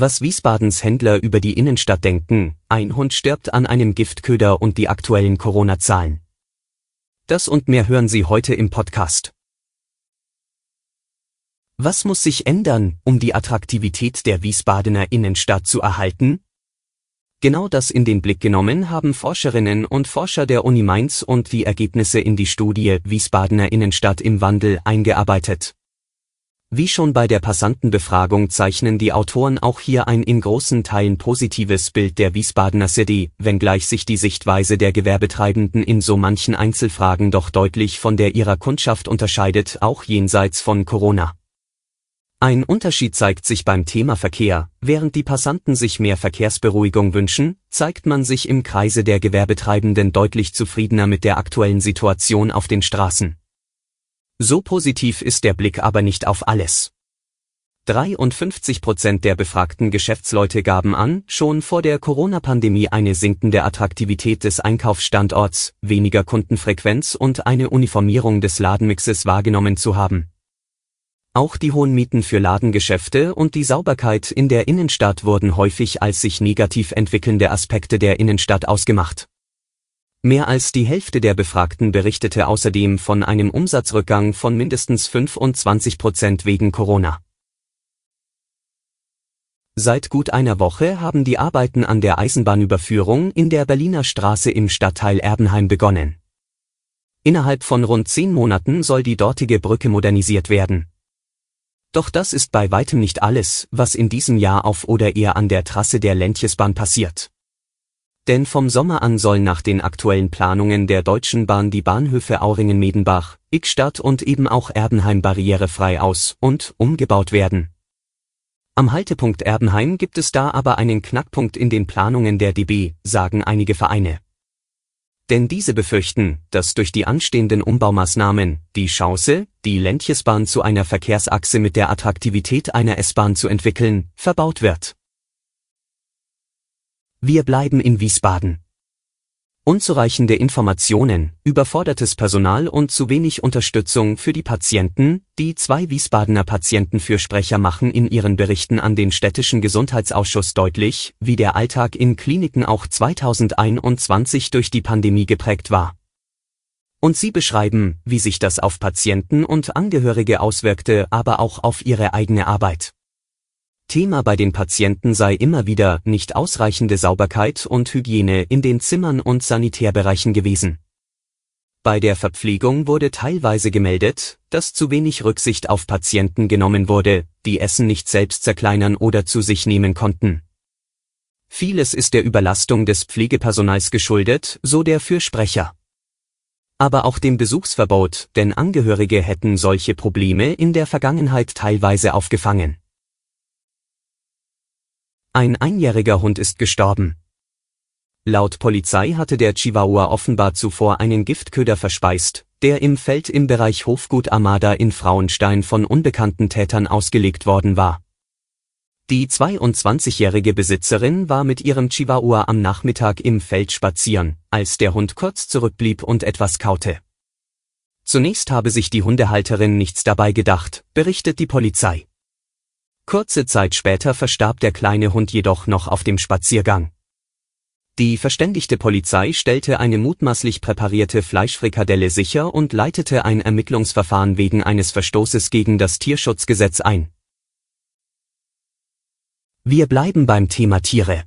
Was Wiesbadens Händler über die Innenstadt denken, ein Hund stirbt an einem Giftköder und die aktuellen Corona-Zahlen. Das und mehr hören Sie heute im Podcast. Was muss sich ändern, um die Attraktivität der Wiesbadener Innenstadt zu erhalten? Genau das in den Blick genommen haben Forscherinnen und Forscher der Uni Mainz und die Ergebnisse in die Studie Wiesbadener Innenstadt im Wandel eingearbeitet. Wie schon bei der Passantenbefragung zeichnen die Autoren auch hier ein in großen Teilen positives Bild der Wiesbadener City, wenngleich sich die Sichtweise der Gewerbetreibenden in so manchen Einzelfragen doch deutlich von der ihrer Kundschaft unterscheidet, auch jenseits von Corona. Ein Unterschied zeigt sich beim Thema Verkehr. Während die Passanten sich mehr Verkehrsberuhigung wünschen, zeigt man sich im Kreise der Gewerbetreibenden deutlich zufriedener mit der aktuellen Situation auf den Straßen. So positiv ist der Blick aber nicht auf alles. 53 Prozent der befragten Geschäftsleute gaben an, schon vor der Corona-Pandemie eine sinkende Attraktivität des Einkaufsstandorts, weniger Kundenfrequenz und eine Uniformierung des Ladenmixes wahrgenommen zu haben. Auch die hohen Mieten für Ladengeschäfte und die Sauberkeit in der Innenstadt wurden häufig als sich negativ entwickelnde Aspekte der Innenstadt ausgemacht. Mehr als die Hälfte der Befragten berichtete außerdem von einem Umsatzrückgang von mindestens 25 Prozent wegen Corona. Seit gut einer Woche haben die Arbeiten an der Eisenbahnüberführung in der Berliner Straße im Stadtteil Erbenheim begonnen. Innerhalb von rund zehn Monaten soll die dortige Brücke modernisiert werden. Doch das ist bei weitem nicht alles, was in diesem Jahr auf oder eher an der Trasse der Lentjesbahn passiert. Denn vom Sommer an sollen nach den aktuellen Planungen der Deutschen Bahn die Bahnhöfe Auringen-Medenbach, Ickstadt und eben auch Erbenheim barrierefrei aus- und umgebaut werden. Am Haltepunkt Erbenheim gibt es da aber einen Knackpunkt in den Planungen der DB, sagen einige Vereine. Denn diese befürchten, dass durch die anstehenden Umbaumaßnahmen die Chance, die Ländchesbahn zu einer Verkehrsachse mit der Attraktivität einer S-Bahn zu entwickeln, verbaut wird. Wir bleiben in Wiesbaden. Unzureichende Informationen, überfordertes Personal und zu wenig Unterstützung für die Patienten, die zwei Wiesbadener Patientenfürsprecher machen in ihren Berichten an den städtischen Gesundheitsausschuss deutlich, wie der Alltag in Kliniken auch 2021 durch die Pandemie geprägt war. Und sie beschreiben, wie sich das auf Patienten und Angehörige auswirkte, aber auch auf ihre eigene Arbeit. Thema bei den Patienten sei immer wieder nicht ausreichende Sauberkeit und Hygiene in den Zimmern und Sanitärbereichen gewesen. Bei der Verpflegung wurde teilweise gemeldet, dass zu wenig Rücksicht auf Patienten genommen wurde, die Essen nicht selbst zerkleinern oder zu sich nehmen konnten. Vieles ist der Überlastung des Pflegepersonals geschuldet, so der Fürsprecher. Aber auch dem Besuchsverbot, denn Angehörige hätten solche Probleme in der Vergangenheit teilweise aufgefangen. Ein einjähriger Hund ist gestorben. Laut Polizei hatte der Chihuahua offenbar zuvor einen Giftköder verspeist, der im Feld im Bereich Hofgut Armada in Frauenstein von unbekannten Tätern ausgelegt worden war. Die 22-jährige Besitzerin war mit ihrem Chihuahua am Nachmittag im Feld spazieren, als der Hund kurz zurückblieb und etwas kaute. Zunächst habe sich die Hundehalterin nichts dabei gedacht, berichtet die Polizei. Kurze Zeit später verstarb der kleine Hund jedoch noch auf dem Spaziergang. Die verständigte Polizei stellte eine mutmaßlich präparierte Fleischfrikadelle sicher und leitete ein Ermittlungsverfahren wegen eines Verstoßes gegen das Tierschutzgesetz ein. Wir bleiben beim Thema Tiere.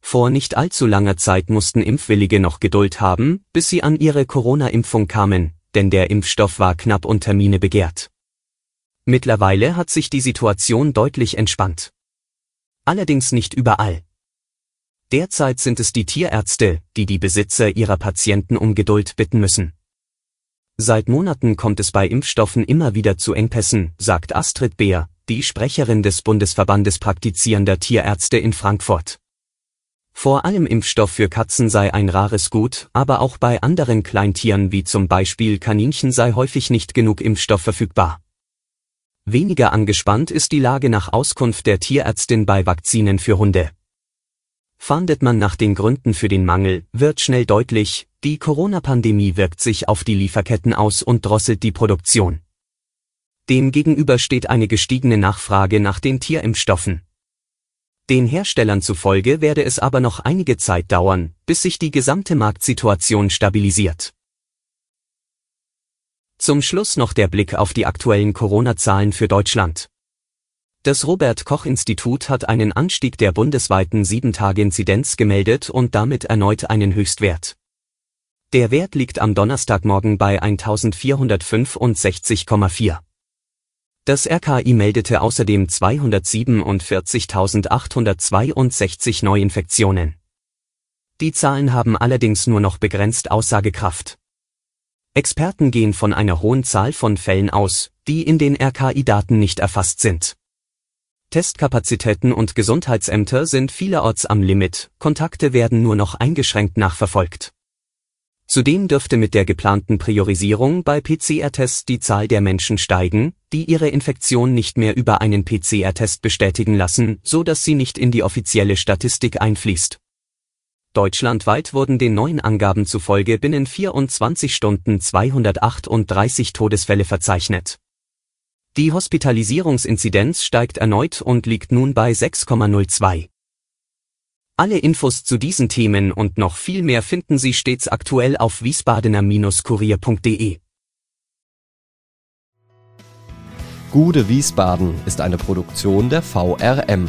Vor nicht allzu langer Zeit mussten Impfwillige noch Geduld haben, bis sie an ihre Corona-Impfung kamen, denn der Impfstoff war knapp und Termine begehrt. Mittlerweile hat sich die Situation deutlich entspannt. Allerdings nicht überall. Derzeit sind es die Tierärzte, die die Besitzer ihrer Patienten um Geduld bitten müssen. Seit Monaten kommt es bei Impfstoffen immer wieder zu Engpässen, sagt Astrid Beer, die Sprecherin des Bundesverbandes praktizierender Tierärzte in Frankfurt. Vor allem Impfstoff für Katzen sei ein rares Gut, aber auch bei anderen Kleintieren wie zum Beispiel Kaninchen sei häufig nicht genug Impfstoff verfügbar. Weniger angespannt ist die Lage nach Auskunft der Tierärztin bei Vakzinen für Hunde. Fahndet man nach den Gründen für den Mangel, wird schnell deutlich, die Corona-Pandemie wirkt sich auf die Lieferketten aus und drosselt die Produktion. Demgegenüber steht eine gestiegene Nachfrage nach den Tierimpfstoffen. Den Herstellern zufolge werde es aber noch einige Zeit dauern, bis sich die gesamte Marktsituation stabilisiert. Zum Schluss noch der Blick auf die aktuellen Corona-Zahlen für Deutschland. Das Robert Koch Institut hat einen Anstieg der bundesweiten 7-Tage-Inzidenz gemeldet und damit erneut einen Höchstwert. Der Wert liegt am Donnerstagmorgen bei 1465,4. Das RKI meldete außerdem 247.862 Neuinfektionen. Die Zahlen haben allerdings nur noch begrenzt Aussagekraft. Experten gehen von einer hohen Zahl von Fällen aus, die in den RKI-Daten nicht erfasst sind. Testkapazitäten und Gesundheitsämter sind vielerorts am Limit, Kontakte werden nur noch eingeschränkt nachverfolgt. Zudem dürfte mit der geplanten Priorisierung bei PCR-Tests die Zahl der Menschen steigen, die ihre Infektion nicht mehr über einen PCR-Test bestätigen lassen, so dass sie nicht in die offizielle Statistik einfließt. Deutschlandweit wurden den neuen Angaben zufolge binnen 24 Stunden 238 Todesfälle verzeichnet. Die Hospitalisierungsinzidenz steigt erneut und liegt nun bei 6,02. Alle Infos zu diesen Themen und noch viel mehr finden Sie stets aktuell auf wiesbadener-kurier.de. Gude Wiesbaden ist eine Produktion der VRM